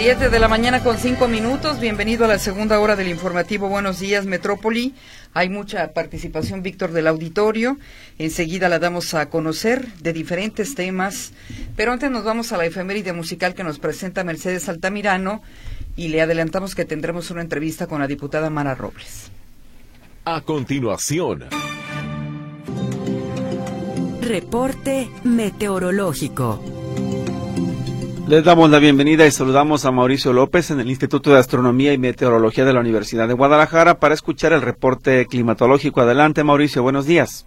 Siete de la mañana con cinco minutos. Bienvenido a la segunda hora del informativo Buenos Días Metrópoli. Hay mucha participación, Víctor, del auditorio. Enseguida la damos a conocer de diferentes temas. Pero antes nos vamos a la efeméride musical que nos presenta Mercedes Altamirano y le adelantamos que tendremos una entrevista con la diputada Mara Robles. A continuación. Reporte meteorológico. Les damos la bienvenida y saludamos a Mauricio López en el Instituto de Astronomía y Meteorología de la Universidad de Guadalajara para escuchar el reporte climatológico. Adelante, Mauricio, buenos días.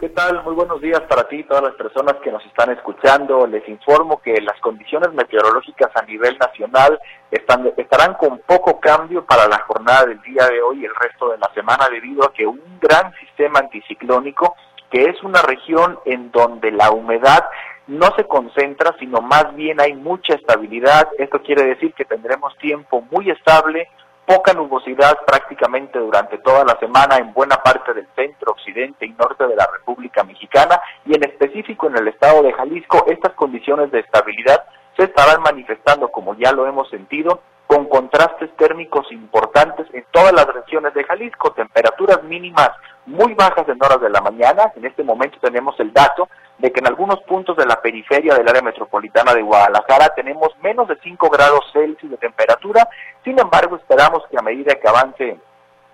¿Qué tal? Muy buenos días para ti y todas las personas que nos están escuchando. Les informo que las condiciones meteorológicas a nivel nacional están, estarán con poco cambio para la jornada del día de hoy y el resto de la semana debido a que un gran sistema anticiclónico que es una región en donde la humedad no se concentra, sino más bien hay mucha estabilidad. Esto quiere decir que tendremos tiempo muy estable, poca nubosidad prácticamente durante toda la semana en buena parte del centro, occidente y norte de la República Mexicana y en específico en el estado de Jalisco. Estas condiciones de estabilidad se estarán manifestando, como ya lo hemos sentido, con contrastes térmicos importantes en todas las regiones de Jalisco, temperaturas mínimas muy bajas en horas de la mañana. En este momento tenemos el dato de que en algunos puntos de la periferia del área metropolitana de Guadalajara tenemos menos de 5 grados Celsius de temperatura. Sin embargo, esperamos que a medida que avance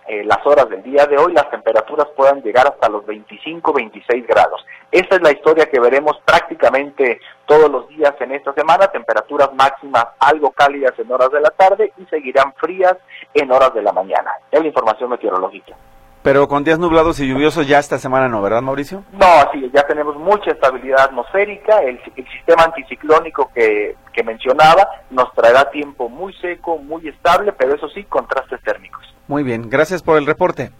eh, las horas del día de hoy, las temperaturas puedan llegar hasta los 25-26 grados. Esta es la historia que veremos prácticamente todos los días en esta semana, temperaturas máximas algo cálidas en horas de la tarde y seguirán frías en horas de la mañana. Es la información meteorológica. Pero con días nublados y lluviosos ya esta semana no, ¿verdad, Mauricio? No, así ya tenemos mucha estabilidad atmosférica, el, sistema anticiclónico que, que mencionaba nos traerá tiempo muy seco, muy estable, pero eso sí, contrastes térmicos. Muy bien, gracias por el reporte.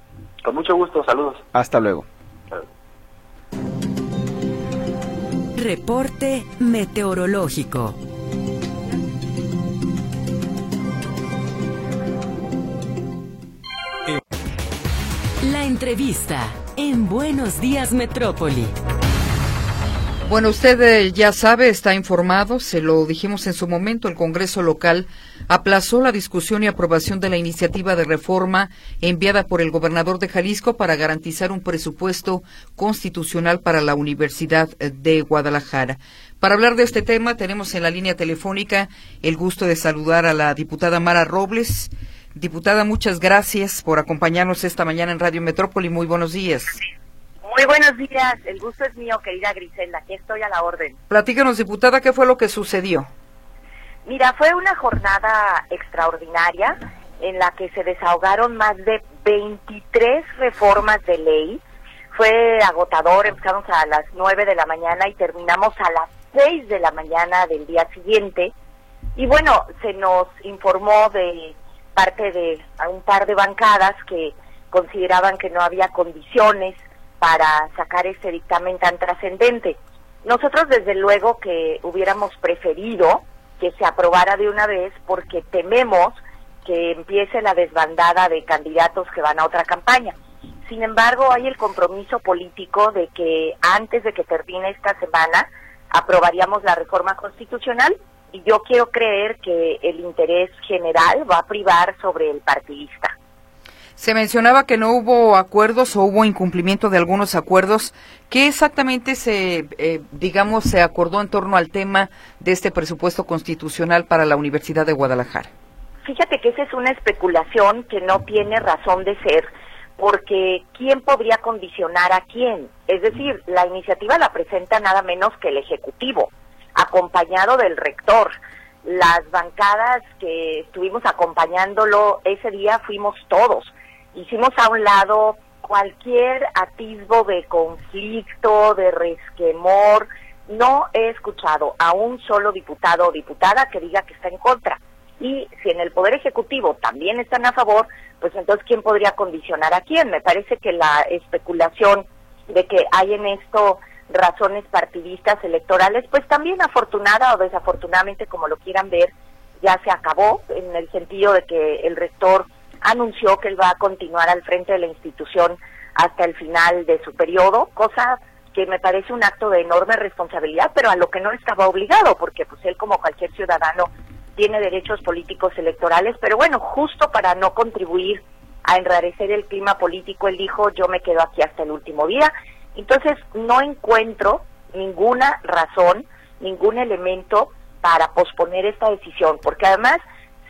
Con mucho gusto, saludos. Hasta luego. Reporte meteorológico. La entrevista en Buenos Días Metrópoli. Bueno, usted eh, ya sabe, está informado, se lo dijimos en su momento, el Congreso local aplazó la discusión y aprobación de la iniciativa de reforma enviada por el gobernador de Jalisco para garantizar un presupuesto constitucional para la Universidad de Guadalajara. Para hablar de este tema, tenemos en la línea telefónica el gusto de saludar a la diputada Mara Robles. Diputada, muchas gracias por acompañarnos esta mañana en Radio Metrópoli. Muy buenos días. Muy buenos días, el gusto es mío, querida Griselda, aquí estoy a la orden. Platícanos, diputada, ¿qué fue lo que sucedió? Mira, fue una jornada extraordinaria en la que se desahogaron más de 23 reformas de ley. Fue agotador, empezamos a las 9 de la mañana y terminamos a las 6 de la mañana del día siguiente. Y bueno, se nos informó de parte de un par de bancadas que consideraban que no había condiciones para sacar ese dictamen tan trascendente. Nosotros desde luego que hubiéramos preferido que se aprobara de una vez porque tememos que empiece la desbandada de candidatos que van a otra campaña. Sin embargo, hay el compromiso político de que antes de que termine esta semana aprobaríamos la reforma constitucional y yo quiero creer que el interés general va a privar sobre el partidista. Se mencionaba que no hubo acuerdos o hubo incumplimiento de algunos acuerdos. ¿Qué exactamente se, eh, digamos, se acordó en torno al tema de este presupuesto constitucional para la Universidad de Guadalajara? Fíjate que esa es una especulación que no tiene razón de ser, porque ¿quién podría condicionar a quién? Es decir, la iniciativa la presenta nada menos que el Ejecutivo, acompañado del rector las bancadas que estuvimos acompañándolo ese día fuimos todos hicimos a un lado cualquier atisbo de conflicto, de resquemor. No he escuchado a un solo diputado o diputada que diga que está en contra. Y si en el Poder Ejecutivo también están a favor, pues entonces ¿quién podría condicionar a quién? Me parece que la especulación de que hay en esto razones partidistas electorales, pues también afortunada o desafortunadamente, como lo quieran ver, ya se acabó, en el sentido de que el rector anunció que él va a continuar al frente de la institución hasta el final de su periodo, cosa que me parece un acto de enorme responsabilidad, pero a lo que no estaba obligado, porque pues él como cualquier ciudadano tiene derechos políticos electorales, pero bueno, justo para no contribuir a enrarecer el clima político, él dijo, yo me quedo aquí hasta el último día. Entonces, no encuentro ninguna razón, ningún elemento para posponer esta decisión, porque además,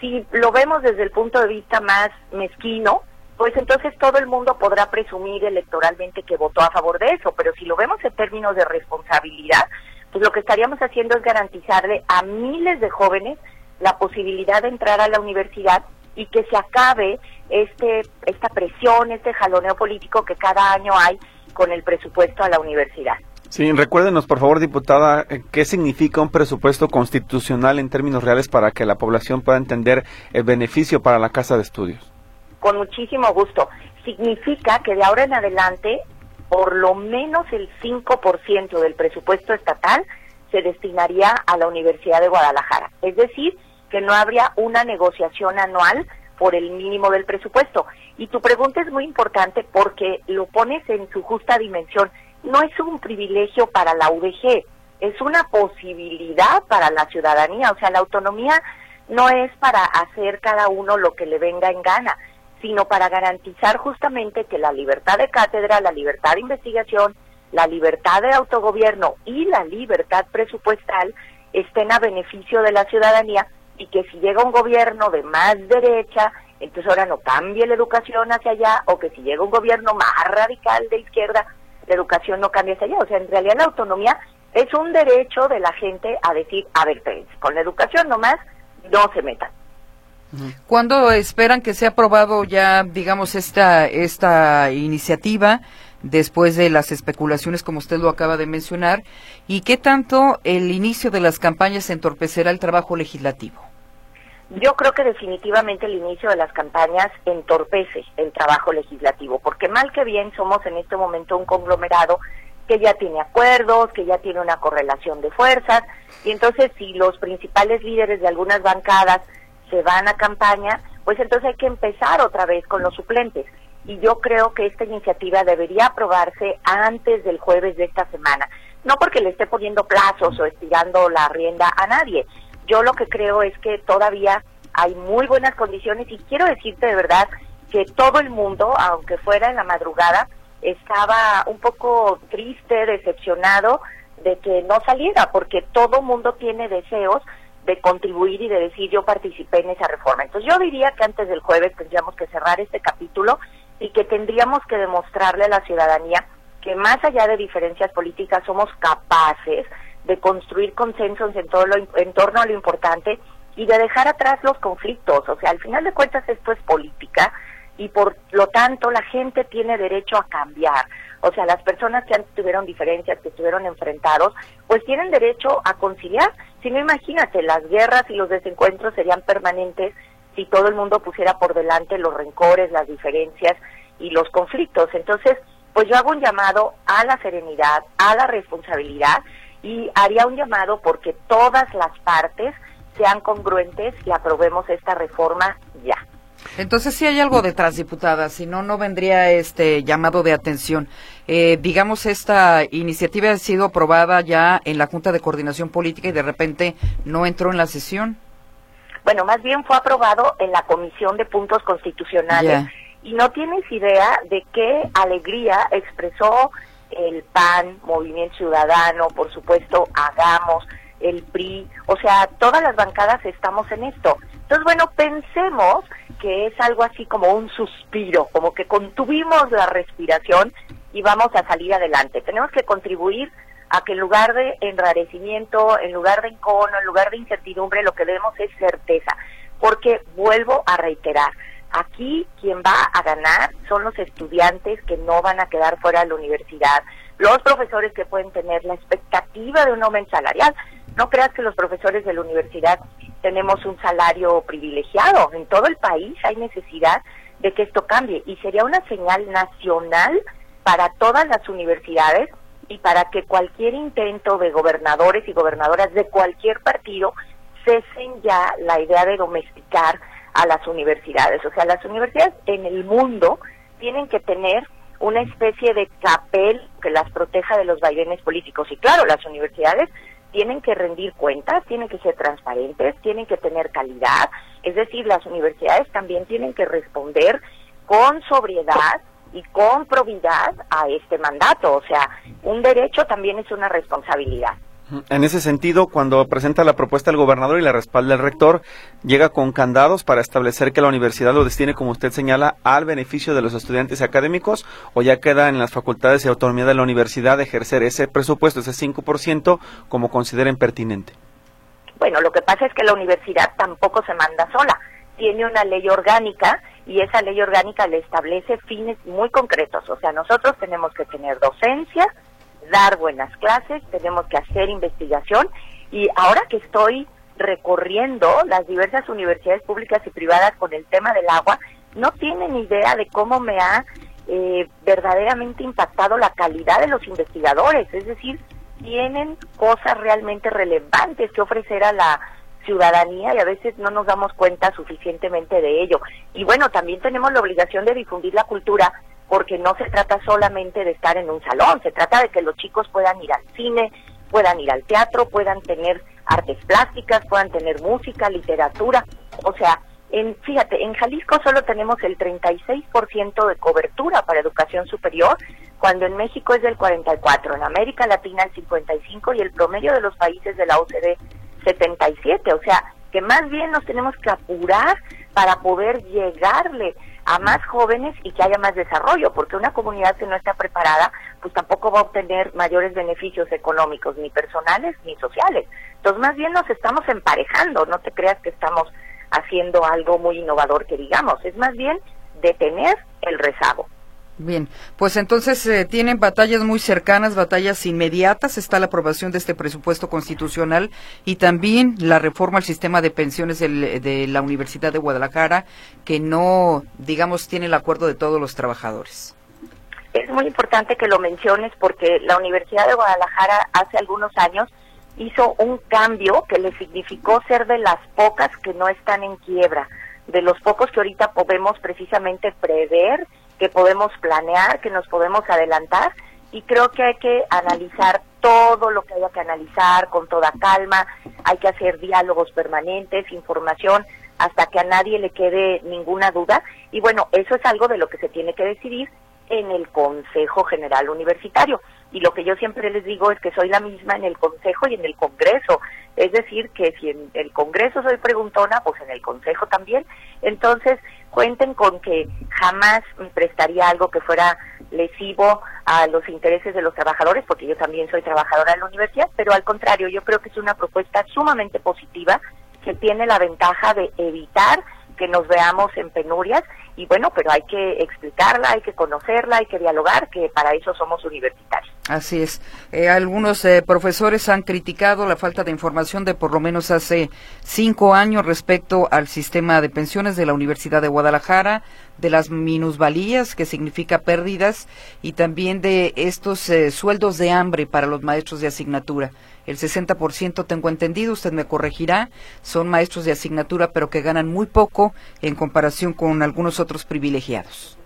si lo vemos desde el punto de vista más mezquino, pues entonces todo el mundo podrá presumir electoralmente que votó a favor de eso, pero si lo vemos en términos de responsabilidad, pues lo que estaríamos haciendo es garantizarle a miles de jóvenes la posibilidad de entrar a la universidad y que se acabe este esta presión, este jaloneo político que cada año hay con el presupuesto a la universidad. Sí, recuérdenos, por favor, diputada, eh, qué significa un presupuesto constitucional en términos reales para que la población pueda entender el beneficio para la casa de estudios con muchísimo gusto. Significa que de ahora en adelante, por lo menos el 5% del presupuesto estatal se destinaría a la Universidad de Guadalajara. Es decir, que no habría una negociación anual por el mínimo del presupuesto. Y tu pregunta es muy importante porque lo pones en su justa dimensión. No es un privilegio para la UDG, es una posibilidad para la ciudadanía. O sea, la autonomía no es para hacer cada uno lo que le venga en gana, sino para garantizar justamente que la libertad de cátedra, la libertad de investigación, la libertad de autogobierno y la libertad presupuestal estén a beneficio de la ciudadanía y que si llega un gobierno de más derecha, entonces ahora no cambie la educación hacia allá, o que si llega un gobierno más radical de izquierda, la educación no cambie hacia allá. O sea, en realidad la autonomía es un derecho de la gente a decir, a ver, con la educación nomás no se metan. ¿Cuándo esperan que sea aprobado ya, digamos, esta, esta iniciativa después de las especulaciones, como usted lo acaba de mencionar? ¿Y qué tanto el inicio de las campañas entorpecerá el trabajo legislativo? Yo creo que definitivamente el inicio de las campañas entorpece el trabajo legislativo, porque mal que bien somos en este momento un conglomerado que ya tiene acuerdos, que ya tiene una correlación de fuerzas, y entonces si los principales líderes de algunas bancadas se van a campaña, pues entonces hay que empezar otra vez con los suplentes. Y yo creo que esta iniciativa debería aprobarse antes del jueves de esta semana. No porque le esté poniendo plazos o estirando la rienda a nadie. Yo lo que creo es que todavía hay muy buenas condiciones y quiero decirte de verdad que todo el mundo, aunque fuera en la madrugada, estaba un poco triste, decepcionado de que no saliera, porque todo mundo tiene deseos de contribuir y de decir yo participé en esa reforma. Entonces yo diría que antes del jueves tendríamos que cerrar este capítulo y que tendríamos que demostrarle a la ciudadanía que más allá de diferencias políticas somos capaces de construir consensos en todo lo en torno a lo importante y de dejar atrás los conflictos. O sea, al final de cuentas esto es política y por lo tanto la gente tiene derecho a cambiar. O sea, las personas que antes tuvieron diferencias, que estuvieron enfrentados, pues tienen derecho a conciliar. Si no, imagínate, las guerras y los desencuentros serían permanentes si todo el mundo pusiera por delante los rencores, las diferencias y los conflictos. Entonces, pues yo hago un llamado a la serenidad, a la responsabilidad y haría un llamado porque todas las partes sean congruentes y aprobemos esta reforma ya. Entonces sí hay algo detrás, diputada, si no, no vendría este llamado de atención. Eh, digamos, esta iniciativa ha sido aprobada ya en la Junta de Coordinación Política y de repente no entró en la sesión. Bueno, más bien fue aprobado en la Comisión de Puntos Constitucionales y no tienes idea de qué alegría expresó el PAN, Movimiento Ciudadano, por supuesto, Hagamos, el PRI, o sea, todas las bancadas estamos en esto. Entonces, bueno, pensemos que es algo así como un suspiro, como que contuvimos la respiración y vamos a salir adelante. Tenemos que contribuir a que en lugar de enrarecimiento, en lugar de encono, en lugar de incertidumbre, lo que debemos es certeza. Porque vuelvo a reiterar, aquí quien va a ganar son los estudiantes que no van a quedar fuera de la universidad, los profesores que pueden tener la expectativa de un aumento salarial. No creas que los profesores de la universidad tenemos un salario privilegiado. En todo el país hay necesidad de que esto cambie y sería una señal nacional para todas las universidades y para que cualquier intento de gobernadores y gobernadoras de cualquier partido cesen ya la idea de domesticar a las universidades. O sea, las universidades en el mundo tienen que tener una especie de capel que las proteja de los vaivenes políticos. Y claro, las universidades tienen que rendir cuentas, tienen que ser transparentes, tienen que tener calidad, es decir, las universidades también tienen que responder con sobriedad y con probidad a este mandato, o sea, un derecho también es una responsabilidad. En ese sentido, cuando presenta la propuesta el gobernador y la respalda el rector, llega con candados para establecer que la universidad lo destine, como usted señala, al beneficio de los estudiantes académicos, o ya queda en las facultades y autonomía de la universidad ejercer ese presupuesto, ese 5%, como consideren pertinente. Bueno, lo que pasa es que la universidad tampoco se manda sola, tiene una ley orgánica y esa ley orgánica le establece fines muy concretos, o sea, nosotros tenemos que tener docencia, dar buenas clases, tenemos que hacer investigación y ahora que estoy recorriendo las diversas universidades públicas y privadas con el tema del agua, no tienen idea de cómo me ha eh, verdaderamente impactado la calidad de los investigadores, es decir, tienen cosas realmente relevantes que ofrecer a la ciudadanía y a veces no nos damos cuenta suficientemente de ello. Y bueno, también tenemos la obligación de difundir la cultura porque no se trata solamente de estar en un salón, se trata de que los chicos puedan ir al cine, puedan ir al teatro, puedan tener artes plásticas, puedan tener música, literatura. O sea, en, fíjate, en Jalisco solo tenemos el 36% de cobertura para educación superior, cuando en México es del 44, en América Latina el 55 y el promedio de los países de la OCDE 77. O sea, que más bien nos tenemos que apurar para poder llegarle a más jóvenes y que haya más desarrollo, porque una comunidad que no está preparada, pues tampoco va a obtener mayores beneficios económicos, ni personales ni sociales. Entonces, más bien nos estamos emparejando, no te creas que estamos haciendo algo muy innovador que digamos, es más bien detener el rezago. Bien, pues entonces eh, tienen batallas muy cercanas, batallas inmediatas. Está la aprobación de este presupuesto constitucional y también la reforma al sistema de pensiones de la Universidad de Guadalajara, que no, digamos, tiene el acuerdo de todos los trabajadores. Es muy importante que lo menciones porque la Universidad de Guadalajara hace algunos años hizo un cambio que le significó ser de las pocas que no están en quiebra, de los pocos que ahorita podemos precisamente prever que podemos planear, que nos podemos adelantar y creo que hay que analizar todo lo que haya que analizar con toda calma, hay que hacer diálogos permanentes, información, hasta que a nadie le quede ninguna duda. Y bueno, eso es algo de lo que se tiene que decidir en el Consejo General Universitario. Y lo que yo siempre les digo es que soy la misma en el Consejo y en el Congreso. Es decir, que si en el Congreso soy preguntona, pues en el Consejo también. Entonces, cuenten con que jamás me prestaría algo que fuera lesivo a los intereses de los trabajadores, porque yo también soy trabajadora en la universidad, pero al contrario, yo creo que es una propuesta sumamente positiva que tiene la ventaja de evitar que nos veamos en penurias y bueno, pero hay que explicarla, hay que conocerla, hay que dialogar, que para eso somos universitarios. Así es. Eh, algunos eh, profesores han criticado la falta de información de por lo menos hace cinco años respecto al sistema de pensiones de la Universidad de Guadalajara, de las minusvalías, que significa pérdidas, y también de estos eh, sueldos de hambre para los maestros de asignatura. El 60% tengo entendido, usted me corregirá, son maestros de asignatura, pero que ganan muy poco en comparación con algunos otros privilegiados.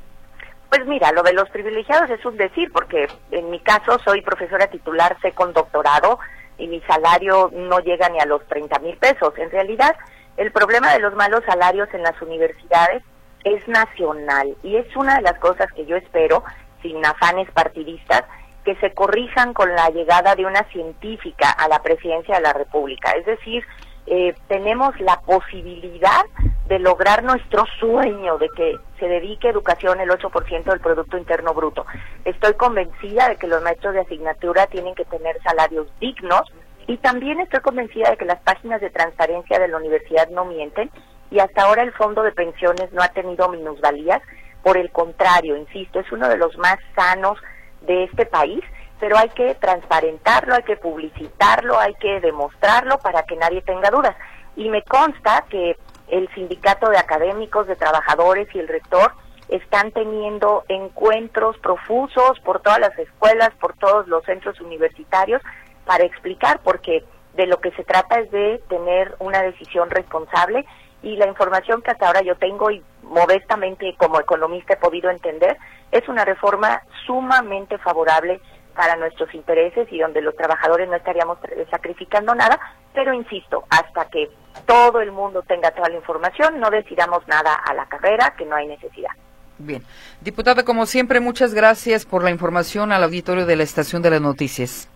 Pues mira, lo de los privilegiados es un decir, porque en mi caso soy profesora titular, sé con doctorado y mi salario no llega ni a los 30 mil pesos. En realidad, el problema de los malos salarios en las universidades es nacional y es una de las cosas que yo espero, sin afanes partidistas, que se corrijan con la llegada de una científica a la presidencia de la República. Es decir, eh, tenemos la posibilidad de lograr nuestro sueño de que se dedique educación el 8% del Producto Interno Bruto. Estoy convencida de que los maestros de asignatura tienen que tener salarios dignos y también estoy convencida de que las páginas de transparencia de la universidad no mienten y hasta ahora el fondo de pensiones no ha tenido minusvalías. Por el contrario, insisto, es uno de los más sanos de este país, pero hay que transparentarlo, hay que publicitarlo, hay que demostrarlo para que nadie tenga dudas. Y me consta que el sindicato de académicos, de trabajadores y el rector están teniendo encuentros profusos por todas las escuelas, por todos los centros universitarios, para explicar, porque de lo que se trata es de tener una decisión responsable y la información que hasta ahora yo tengo y modestamente como economista he podido entender, es una reforma sumamente favorable para nuestros intereses y donde los trabajadores no estaríamos sacrificando nada, pero insisto, hasta que todo el mundo tenga toda la información, no decidamos nada a la carrera, que no hay necesidad. Bien. Diputada, como siempre, muchas gracias por la información al auditorio de la Estación de las Noticias.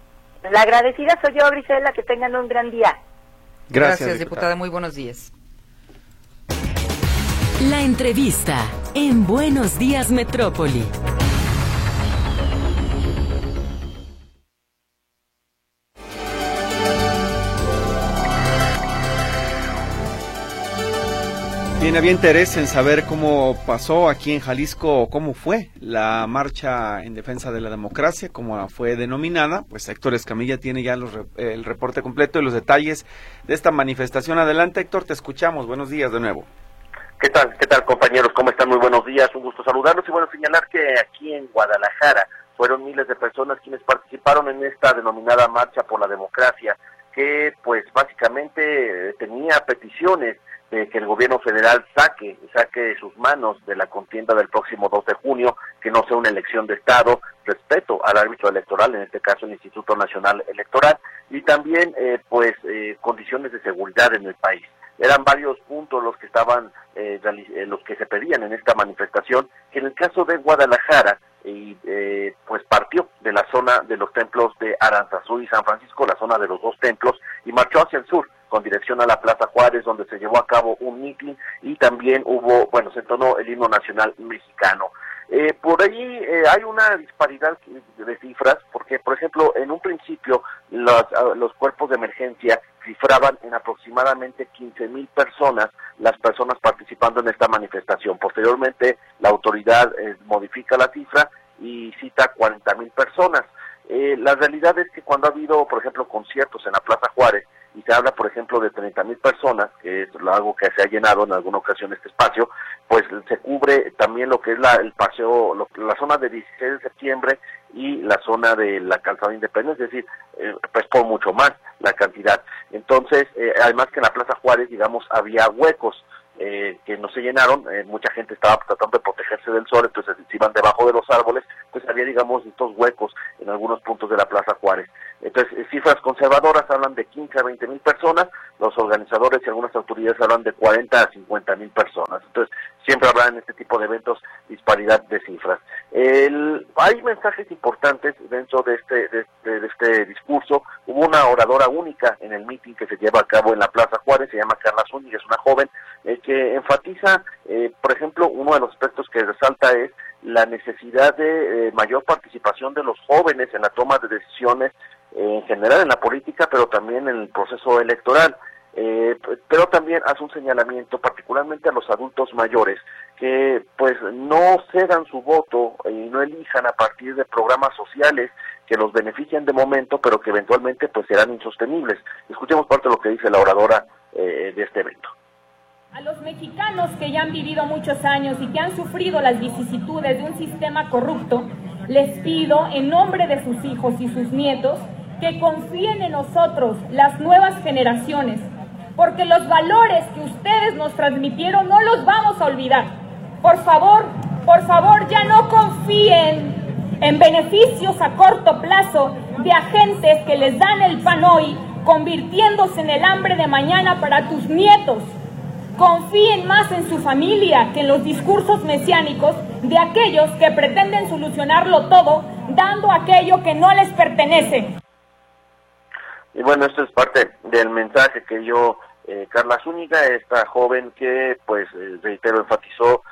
La agradecida soy yo, Grisela, que tengan un gran día. Gracias, diputada. Muy buenos días. La entrevista en Buenos Días Metrópoli. Había interés en saber cómo pasó aquí en Jalisco, cómo fue la marcha en defensa de la democracia, cómo fue denominada. Pues Héctor Escamilla tiene ya el reporte completo y los detalles de esta manifestación. Adelante, Héctor, te escuchamos. Buenos días de nuevo. ¿Qué tal? ¿Qué tal, compañeros? ¿Cómo están? Muy buenos días. Un gusto saludarlos y bueno, señalar que aquí en Guadalajara fueron miles de personas quienes participaron en esta denominada marcha por la democracia, que pues básicamente tenía peticiones de que el gobierno federal saque, saque de sus manos de la contienda del próximo 2 de junio, que no sea una elección de Estado, respeto al árbitro electoral, en este caso el Instituto Nacional Electoral, y también eh, pues eh, condiciones de seguridad en el país. Eran varios puntos los que estaban, eh, los que se pedían en esta manifestación, que en el caso de Guadalajara, y pues partió de la zona de los templos de Aranzazú y San Francisco, la zona de los dos templos, y marchó hacia el sur, con dirección a la Plaza Juárez, donde se llevó a cabo un mitin y también hubo, bueno, se entonó el himno nacional mexicano. Eh, por ahí eh, hay una disparidad de cifras, porque, por ejemplo, en un principio los, ah, los cuerpos de emergencia cifraban en aproximadamente 15 mil personas las personas participando en esta manifestación. Posteriormente, la autoridad eh, modifica la cifra y cita 40 mil personas. la realidad es que cuando ha habido, por ejemplo, conciertos en la Plaza Juárez, y se habla, por ejemplo, de 30 mil personas, que es algo que se ha llenado en alguna ocasión este espacio, pues se cubre también lo que es la, el paseo, la zona de 16 de septiembre y la zona de la calzada independencia, es decir, eh, pues por mucho más la cantidad. Entonces, eh, además que en la Plaza Juárez, digamos, había huecos. Eh, que no se llenaron, mucha gente estaba tratando de protegerse del sol, entonces se iban debajo de los árboles, pues había, digamos, estos huecos en algunos puntos de la Plaza Juárez. Entonces, eh, cifras conservadoras hablan de 15 a 20 mil personas, los organizadores y algunas autoridades hablan de 40 a 50 mil personas. Entonces, siempre habrá en este tipo de eventos disparidad de cifras. hay mensajes importantes dentro de este, de, este discurso. Hubo una oradora única en el meeting que se lleva a cabo en la Plaza Juárez, se llama Carla Zúñiga, es una joven, eh, que enfatiza, eh, por ejemplo, uno de los aspectos que resalta es la necesidad de mayor participación de los jóvenes en la toma de decisiones en general en la política, pero también en el proceso electoral. Eh, pero también hace un señalamiento particularmente a los adultos mayores que pues no cedan su voto y no elijan a partir de programas sociales que los benefician de momento pero que eventualmente pues serán insostenibles. Escuchemos parte de lo que dice la oradora eh, de este evento. A los mexicanos que ya han vivido muchos años y que han sufrido las vicisitudes de un sistema corrupto, les pido en nombre de sus hijos y sus nietos que confíen en nosotros, las nuevas generaciones, porque los valores que ustedes nos transmitieron no los vamos a olvidar. Por favor, por favor, ya no confíen en beneficios a corto plazo de agentes que les dan el pan hoy, convirtiéndose en el hambre de mañana para tus nietos. Confíen más en su familia que en los discursos mesiánicos de aquellos que pretenden solucionarlo todo dando aquello que no les pertenece. Y bueno, esto es parte del mensaje que dio eh, Carla Zúñiga, esta joven que, pues, eh, reitero, enfatizó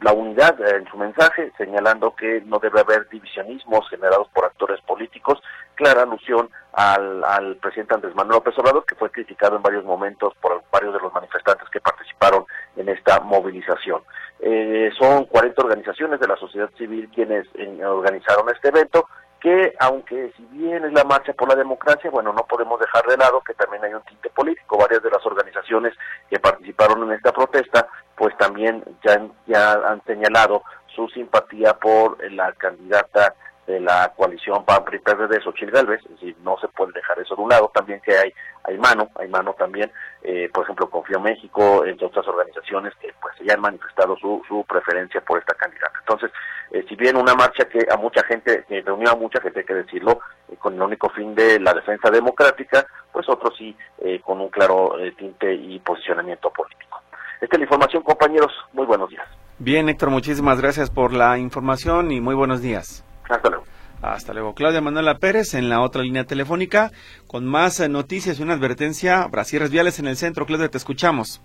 la unidad en su mensaje, señalando que no debe haber divisionismos generados por actores políticos, clara alusión al, presidente Andrés Manuel López Obrador, que fue criticado en varios momentos por varios de los manifestantes que participaron en esta movilización. Eh, son 40 organizaciones de la sociedad civil quienes organizaron este evento que aunque si bien es la marcha por la democracia, bueno, no podemos dejar de lado que también hay un tinte político. Varias de las organizaciones que participaron en esta protesta, pues también ya, han señalado su simpatía por la candidata de la coalición PAN PRI PRD Xochitl Galvez, es decir, no se puede dejar eso de un lado, también que hay hay mano, hay mano también, eh, por ejemplo, Confío México, entre otras organizaciones que pues ya han manifestado su, su preferencia por esta candidata. Entonces, eh, si bien una marcha que a mucha gente, que reunió a mucha gente, hay que decirlo, eh, con el único fin de la defensa democrática, pues otros sí eh, con un claro tinte y posicionamiento político. Esta es la información, compañeros. Muy buenos días. Bien, Héctor, muchísimas gracias por la información y muy buenos días. Hasta luego. Hasta luego. Claudia Manuela Pérez en la otra línea telefónica con más noticias y una advertencia. Brasieres Viales en el centro. Claudia, te escuchamos.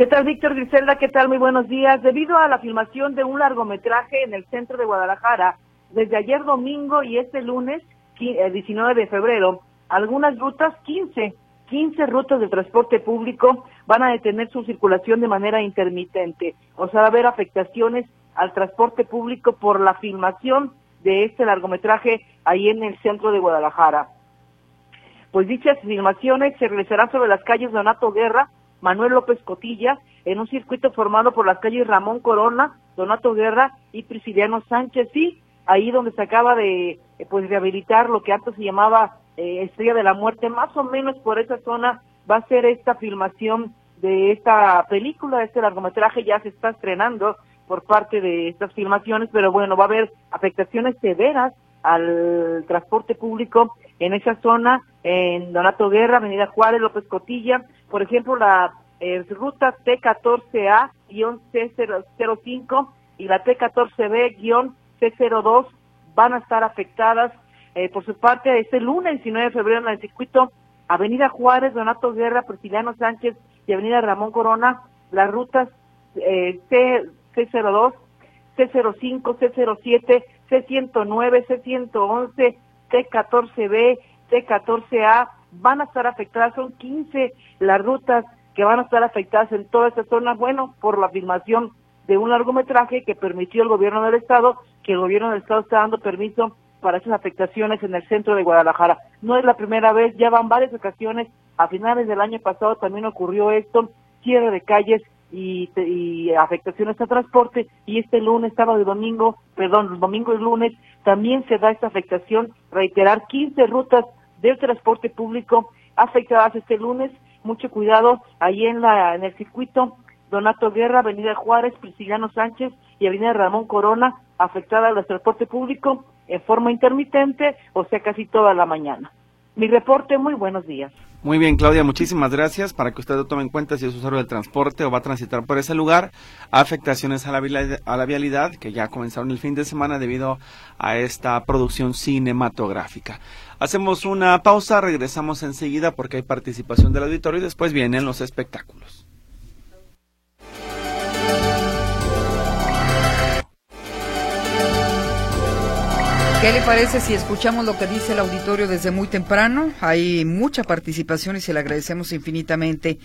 ¿Qué tal, Víctor Griselda? ¿Qué tal? Muy buenos días. Debido a la filmación de un largometraje en el centro de Guadalajara, desde ayer domingo y este lunes, 19 eh, de febrero, algunas rutas, 15, 15 rutas de transporte público van a detener su circulación de manera intermitente. O sea, va a haber afectaciones al transporte público por la filmación de este largometraje ahí en el centro de Guadalajara. Pues dichas filmaciones se realizarán sobre las calles Donato Guerra, Manuel López Cotilla, en un circuito formado por las calles Ramón Corona, Donato Guerra y Prisciliano Sánchez, sí, ahí donde se acaba de eh, pues rehabilitar lo que antes se llamaba eh, Estrella de la Muerte, más o menos por esa zona va a ser esta filmación de esta película, este largometraje ya se está estrenando por parte de estas filmaciones, pero bueno, va a haber afectaciones severas al transporte público en esa zona, en Donato Guerra, Avenida Juárez, López Cotilla, por ejemplo, la eh, ruta T14A-C05 y la T14B-C02 van a estar afectadas. Eh, por su parte, este lunes 19 de febrero en el circuito Avenida Juárez, Donato Guerra, Prisciliano Sánchez y Avenida Ramón Corona, las rutas eh, C, C02, C05, C07, C109, C111, T14B, T14A, van a estar afectadas, son 15 las rutas que van a estar afectadas en toda esta zona, bueno, por la filmación de un largometraje que permitió el gobierno del estado, que el gobierno del estado está dando permiso para esas afectaciones en el centro de Guadalajara. No es la primera vez, ya van varias ocasiones, a finales del año pasado también ocurrió esto, cierre de calles y, y afectaciones a transporte, y este lunes, sábado y domingo, perdón, domingo y lunes, también se da esta afectación, reiterar 15 rutas del transporte público afectadas este lunes. Mucho cuidado ahí en, la, en el circuito Donato Guerra, Avenida Juárez, Prisciliano Sánchez y Avenida Ramón Corona, afectada al transporte público en forma intermitente, o sea, casi toda la mañana. Mi reporte, muy buenos días. Muy bien, Claudia, muchísimas gracias. Para que usted lo tome en cuenta si es usuario del transporte o va a transitar por ese lugar, afectaciones a la, a la vialidad que ya comenzaron el fin de semana debido a esta producción cinematográfica. Hacemos una pausa, regresamos enseguida porque hay participación del auditorio y después vienen los espectáculos. ¿Qué le parece si escuchamos lo que dice el auditorio desde muy temprano? Hay mucha participación y se le agradecemos infinitamente.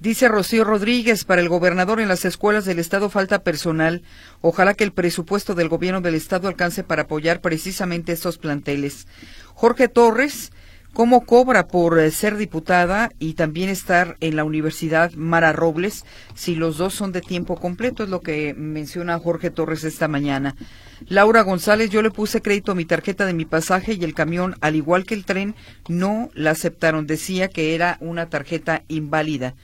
Dice Rocío Rodríguez, para el gobernador en las escuelas del Estado falta personal. Ojalá que el presupuesto del gobierno del Estado alcance para apoyar precisamente estos planteles. Jorge Torres, cómo cobra por eh, ser diputada y también estar en la Universidad Mara Robles si los dos son de tiempo completo, es lo que menciona Jorge Torres esta mañana. Laura González, yo le puse crédito a mi tarjeta de mi pasaje y el camión, al igual que el tren, no la aceptaron. Decía que era una tarjeta inválida.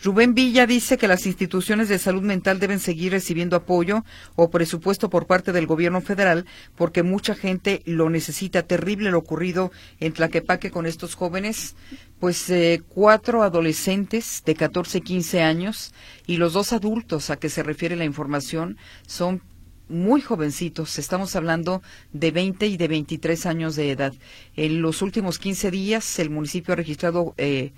Rubén Villa dice que las instituciones de salud mental deben seguir recibiendo apoyo o presupuesto por parte del gobierno federal porque mucha gente lo necesita. Terrible lo ocurrido en Tlaquepaque con estos jóvenes. Pues eh, cuatro adolescentes de 14 y 15 años y los dos adultos a que se refiere la información son muy jovencitos, estamos hablando de 20 y de 23 años de edad. En los últimos 15 días el municipio ha registrado eh,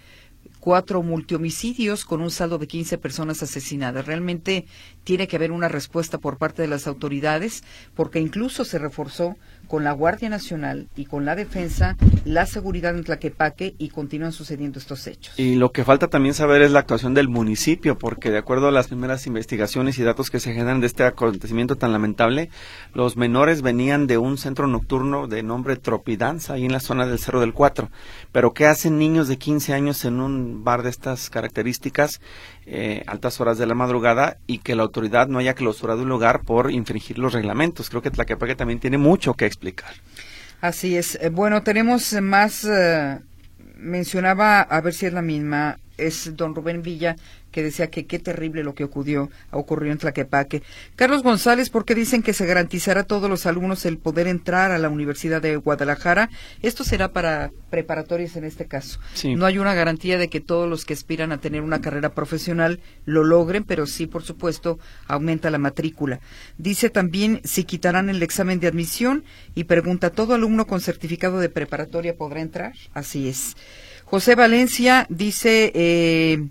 cuatro multihomicidios con un saldo de 15 personas asesinadas. Realmente tiene que haber una respuesta por parte de las autoridades porque incluso se reforzó con la Guardia Nacional y con la defensa la seguridad en Tlaquepaque y continúan sucediendo estos hechos. Y lo que falta también saber es la actuación del municipio, porque de acuerdo a las primeras investigaciones y datos que se generan de este acontecimiento tan lamentable, los menores venían de un centro nocturno de nombre Tropidanza, ahí en la zona del Cerro del Cuatro. Pero ¿qué hacen niños de 15 años en un bar de estas características, eh, altas horas de la madrugada, y que la autoridad no haya clausurado un lugar por infringir los reglamentos? Creo que Tlaquepaque también tiene mucho que explicar Así es. Eh, bueno, tenemos más, eh, mencionaba, a ver si es la misma, es don Rubén Villa, que decía que qué terrible lo que ocurrió, ocurrió en Tlaquepaque. Carlos González, ¿por qué dicen que se garantizará a todos los alumnos el poder entrar a la Universidad de Guadalajara? Esto será para preparatorias en este caso. No hay una garantía de que todos los que aspiran a tener una carrera profesional lo logren, pero sí, por supuesto, aumenta la matrícula. Dice también si quitarán el examen de admisión y pregunta, ¿todo alumno con certificado de preparatoria podrá entrar? Así es. José Valencia dice eh,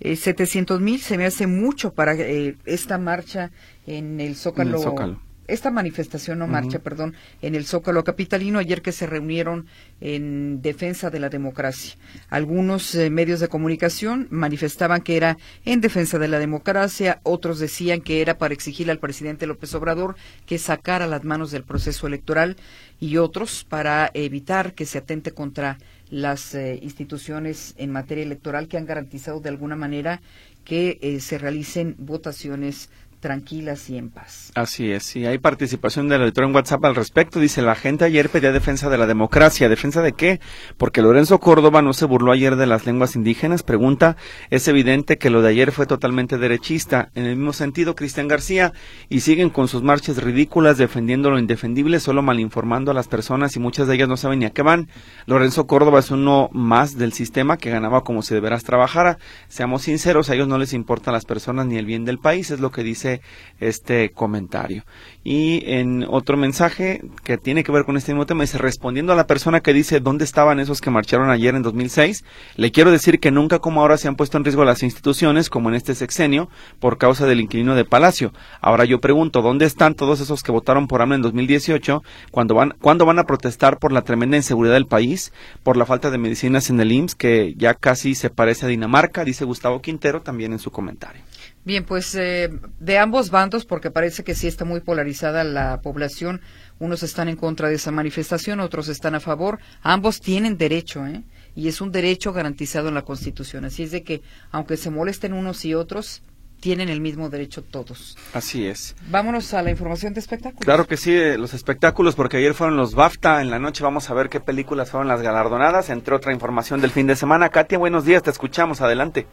eh, 700 mil se me hace mucho para eh, esta marcha en el Zócalo. Esta manifestación no marcha, perdón, en el Zócalo capitalino ayer que se reunieron en defensa de la democracia. Algunos eh, medios de comunicación manifestaban que era en defensa de la democracia, otros decían que era para exigir al presidente López Obrador que sacara las manos del proceso electoral y otros para evitar que se atente contra las eh, instituciones en materia electoral que han garantizado de alguna manera que eh, se realicen votaciones tranquilas y en paz. Así es, y hay participación del auditor en WhatsApp al respecto. Dice, la gente ayer pedía defensa de la democracia. ¿Defensa de qué? Porque Lorenzo Córdoba no se burló ayer de las lenguas indígenas. Pregunta, es evidente que lo de ayer fue totalmente derechista. En el mismo sentido, Cristian García, y siguen con sus marchas ridículas defendiendo lo indefendible, solo malinformando a las personas y muchas de ellas no saben ni a qué van. Lorenzo Córdoba es uno más del sistema que ganaba como si de veras trabajara. Seamos sinceros, a ellos no les importan las personas ni el bien del país, es lo que dice este comentario. Y en otro mensaje que tiene que ver con este mismo tema, dice, respondiendo a la persona que dice, ¿dónde estaban esos que marcharon ayer en 2006? Le quiero decir que nunca como ahora se han puesto en riesgo las instituciones, como en este sexenio, por causa del inquilino de Palacio. Ahora yo pregunto, ¿dónde están todos esos que votaron por AMLO en 2018? cuando van, ¿Cuándo van a protestar por la tremenda inseguridad del país? Por la falta de medicinas en el IMSS, que ya casi se parece a Dinamarca, dice Gustavo Quintero también en su comentario. Bien, pues eh, de ambos bandos, porque parece que sí está muy polarizada la población, unos están en contra de esa manifestación, otros están a favor, ambos tienen derecho, ¿eh? Y es un derecho garantizado en la Constitución. Así es de que, aunque se molesten unos y otros, tienen el mismo derecho todos. Así es. Vámonos a la información de espectáculos. Claro que sí, los espectáculos, porque ayer fueron los BAFTA. En la noche vamos a ver qué películas fueron las galardonadas, entre otra información del fin de semana. Katia, buenos días, te escuchamos, adelante.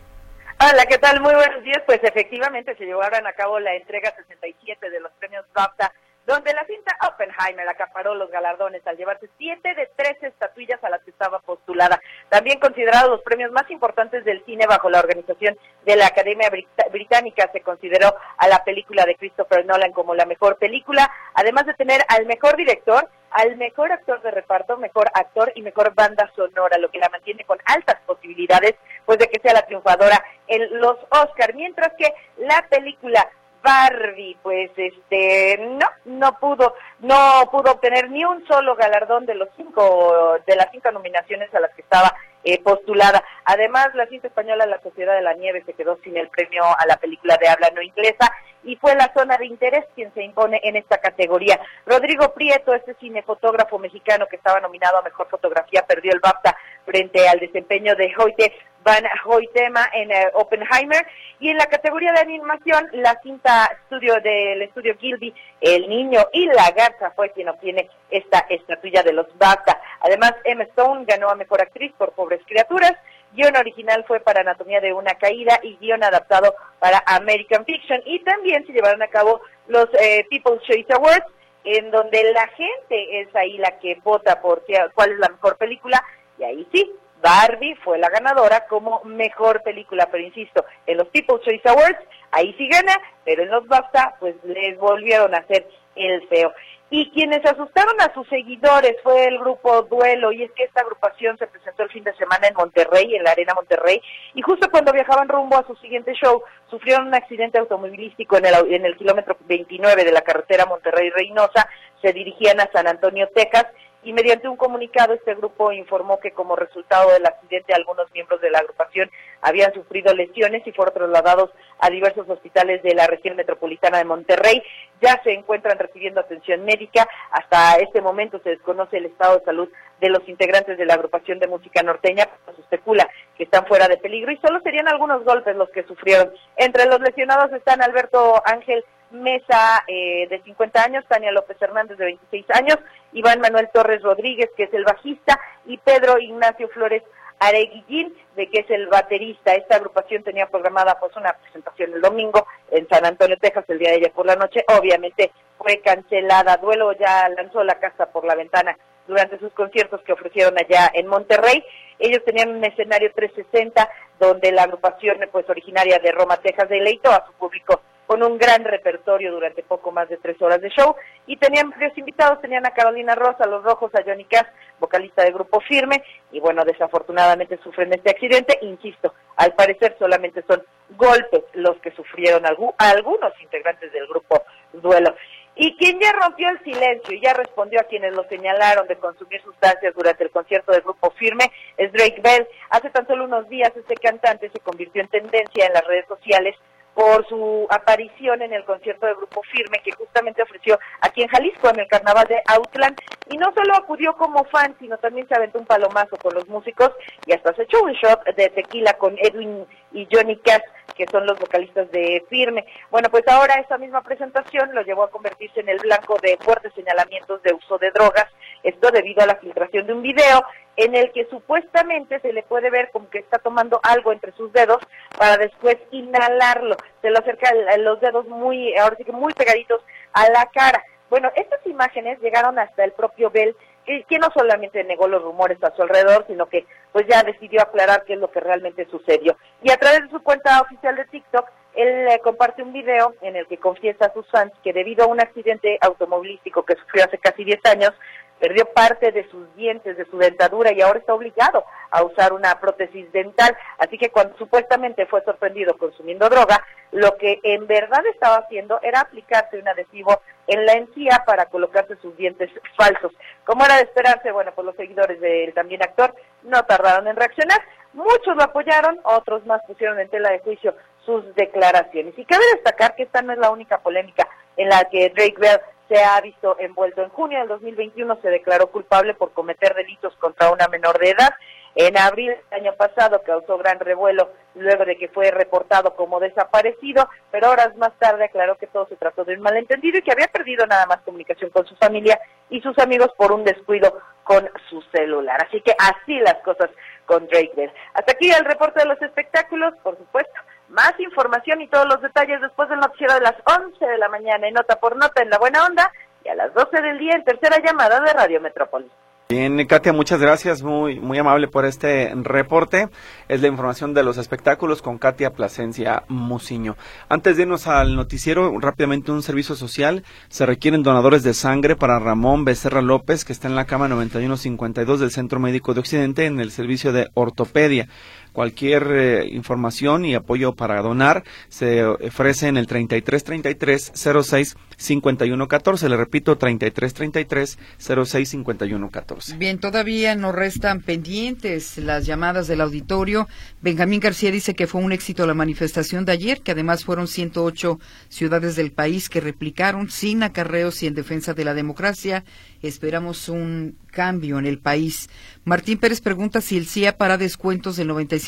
Hola, ¿qué tal? Muy buenos días. Pues efectivamente se llevaron a cabo la entrega 67 de los premios BAFTA, donde la cinta Oppenheimer acaparó los galardones al llevarse siete de tres estatuillas a las que estaba postulada. También considerados los premios más importantes del cine bajo la organización de la Academia Británica, se consideró a la película de Christopher Nolan como la mejor película, además de tener al mejor director al mejor actor de reparto, mejor actor y mejor banda sonora, lo que la mantiene con altas posibilidades pues de que sea la triunfadora en los Oscar, mientras que la película Barbie, pues este no, no pudo, no pudo obtener ni un solo galardón de los cinco, de las cinco nominaciones a las que estaba eh, postulada. Además, la cinta española La Sociedad de la Nieve se quedó sin el premio a la película de habla no inglesa y fue la zona de interés quien se impone en esta categoría. Rodrigo Prieto, este cinefotógrafo mexicano que estaba nominado a Mejor Fotografía, perdió el BAFTA frente al desempeño de Hoyte Van Hoytema en eh, Oppenheimer y en la categoría de animación la cinta estudio del estudio Gilby El Niño y la Garza fue quien obtiene esta estatuilla de los BAFTA. Además Emma Stone ganó a Mejor Actriz por Pobres Criaturas guion original fue para Anatomía de una Caída y guion adaptado para American Fiction. Y también se llevaron a cabo los eh, People's Choice Awards, en donde la gente es ahí la que vota por cuál es la mejor película. Y ahí sí, Barbie fue la ganadora como mejor película, pero insisto, en los People's Choice Awards, ahí sí gana, pero en los BAFTA, pues les volvieron a hacer el feo. Y quienes asustaron a sus seguidores fue el grupo Duelo, y es que esta agrupación se presentó el fin de semana en Monterrey, en la Arena Monterrey, y justo cuando viajaban rumbo a su siguiente show, sufrieron un accidente automovilístico en el, en el kilómetro 29 de la carretera Monterrey-Reynosa, se dirigían a San Antonio, Texas, y mediante un comunicado este grupo informó que como resultado del accidente algunos miembros de la agrupación habían sufrido lesiones y fueron trasladados a diversos hospitales de la región metropolitana de Monterrey. Ya se encuentran recibiendo atención médica. Hasta este momento se desconoce el estado de salud de los integrantes de la agrupación de música norteña, pero se especula que están fuera de peligro y solo serían algunos golpes los que sufrieron. Entre los lesionados están Alberto Ángel Mesa eh, de 50 años, Tania López Hernández de 26 años, Iván Manuel Torres Rodríguez, que es el bajista, y Pedro Ignacio Flores Areguillín, de que es el baterista. Esta agrupación tenía programada pues una presentación el domingo en San Antonio, Texas, el día de ayer por la noche. Obviamente fue cancelada. Duelo ya lanzó la casa por la ventana durante sus conciertos que ofrecieron allá en Monterrey. Ellos tenían un escenario 360 donde la agrupación pues originaria de Roma, Texas, deleitó a su público con un gran repertorio durante poco más de tres horas de show. Y tenían varios invitados, tenían a Carolina Rosa, a Los Rojos, a Johnny Cass, vocalista de Grupo Firme, y bueno, desafortunadamente sufren este accidente. Insisto, al parecer solamente son golpes los que sufrieron algunos integrantes del grupo Duelo. Y quien ya rompió el silencio y ya respondió a quienes lo señalaron de consumir sustancias durante el concierto del grupo Firme es Drake Bell. Hace tan solo unos días este cantante se convirtió en tendencia en las redes sociales por su aparición en el concierto de Grupo Firme que justamente ofreció aquí en Jalisco en el carnaval de Outland y no solo acudió como fan sino también se aventó un palomazo con los músicos y hasta se echó un shot de tequila con Edwin y Johnny Cash que son los vocalistas de Firme. Bueno, pues ahora esa misma presentación lo llevó a convertirse en el blanco de fuertes señalamientos de uso de drogas, esto debido a la filtración de un video en el que supuestamente se le puede ver como que está tomando algo entre sus dedos para después inhalarlo. Se lo acerca los dedos muy, ahora sí que muy pegaditos a la cara. Bueno, estas imágenes llegaron hasta el propio Bell, que, no solamente negó los rumores a su alrededor, sino que pues ya decidió aclarar qué es lo que realmente sucedió. Y a través de su cuenta oficial de TikTok, él eh, comparte un video en el que confiesa a sus fans que debido a un accidente automovilístico que sufrió hace casi 10 años, perdió parte de sus dientes, de su dentadura y ahora está obligado a usar una prótesis dental. Así que cuando supuestamente fue sorprendido consumiendo droga, lo que en verdad estaba haciendo era aplicarse un adhesivo en la encía para colocarse sus dientes falsos. Como era de esperarse, bueno, pues los seguidores del también actor no tardaron en reaccionar. Muchos lo apoyaron, otros más pusieron en tela de juicio sus declaraciones. Y cabe destacar que esta no es la única polémica en la que Drake Bell se ha visto envuelto. En junio del 2021 se declaró culpable por cometer delitos contra una menor de edad. En abril del año pasado causó gran revuelo luego de que fue reportado como desaparecido, pero horas más tarde aclaró que todo se trató de un malentendido y que había perdido nada más comunicación con su familia y sus amigos por un descuido con su celular. Así que así las cosas con Drake Bell. Hasta aquí el reporte de los espectáculos, por supuesto. Más información y todos los detalles después del noticiero de las 11 de la mañana en Nota por Nota en La Buena Onda y a las 12 del día en tercera llamada de Radio Metrópolis. Bien, Katia, muchas gracias, muy, muy amable por este reporte. Es la información de los espectáculos con Katia Plasencia Muciño. Antes de irnos al noticiero, rápidamente un servicio social. Se requieren donadores de sangre para Ramón Becerra López, que está en la cama 9152 del Centro Médico de Occidente en el servicio de ortopedia. Cualquier eh, información y apoyo para donar se ofrece en el 3333 06 5114. Le repito, 3333 06 5114. Bien, todavía nos restan pendientes las llamadas del auditorio. Benjamín García dice que fue un éxito la manifestación de ayer, que además fueron 108 ciudades del país que replicaron sin acarreos y en defensa de la democracia Esperamos un cambio en el país. Martín Pérez pregunta si el CIA para descuentos del 95%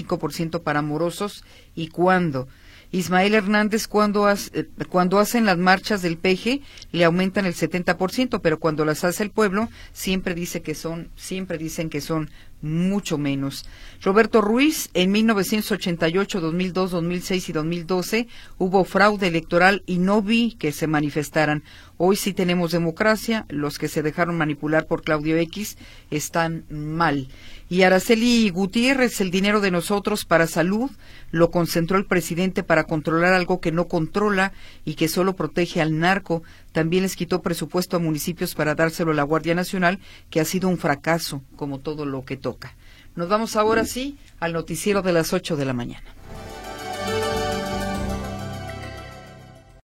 para morosos y cuándo. Ismael Hernández, cuando, hace, cuando hacen las marchas del peje, le aumentan el 70%, pero cuando las hace el pueblo, siempre dice que son, siempre dicen que son mucho menos. Roberto Ruiz, en 1988, 2002, 2006 y 2012 hubo fraude electoral y no vi que se manifestaran. Hoy sí tenemos democracia, los que se dejaron manipular por Claudio X están mal. Y Araceli Gutiérrez, el dinero de nosotros para salud, lo concentró el presidente para controlar algo que no controla y que solo protege al narco. También les quitó presupuesto a municipios para dárselo a la Guardia Nacional, que ha sido un fracaso, como todo lo que toca. Nos vamos ahora sí al noticiero de las ocho de la mañana.